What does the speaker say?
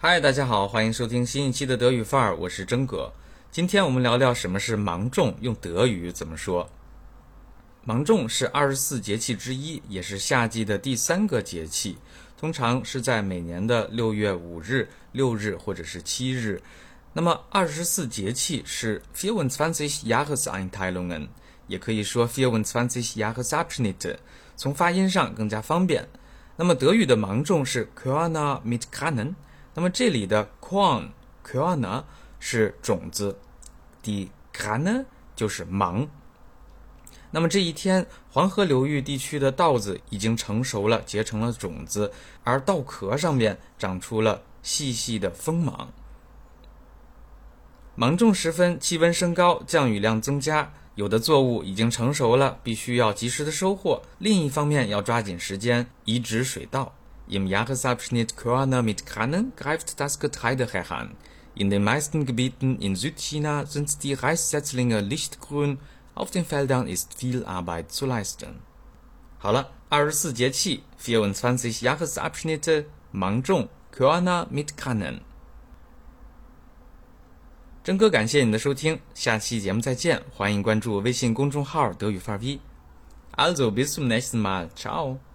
嗨，大家好，欢迎收听新一期的德语范儿，我是真哥。今天我们聊聊什么是芒种，用德语怎么说。芒种是二十四节气之一，也是夏季的第三个节气，通常是在每年的六月五日、六日或者是七日。那么二十四节气是 vierundzwanzig Jahreseinteilungen，也可以说 vierundzwanzig Jahresabschnitte，从发音上更加方便。那么德语的芒种是 Korna mit Kanen 那么这里的 Korn Korna 是种子，die Kanne 就是芒。那么这一天，黄河流域地区的稻子已经成熟了，结成了种子，而稻壳上面长出了细细的锋芒。芒种时分，气温升高，降雨量增加，有的作物已经成熟了，必须要及时的收获；另一方面，要抓紧时间移植水稻。Im Jahresabschnitt Korna mit Kannen greift das Getreide heran. In den meisten Gebieten in Südchina sind die Reissetzlinge lichtgrün. Auf den Feldern ist viel Arbeit zu leisten. 好了，二十四节气，vierundzwanzig Jahresabschnitte，芒种，Korna mit Kannen。真哥感谢你的收听，下期节目再见，欢迎关注微信公众号德语范儿 V。Also bis zum nächsten Mal，ciao。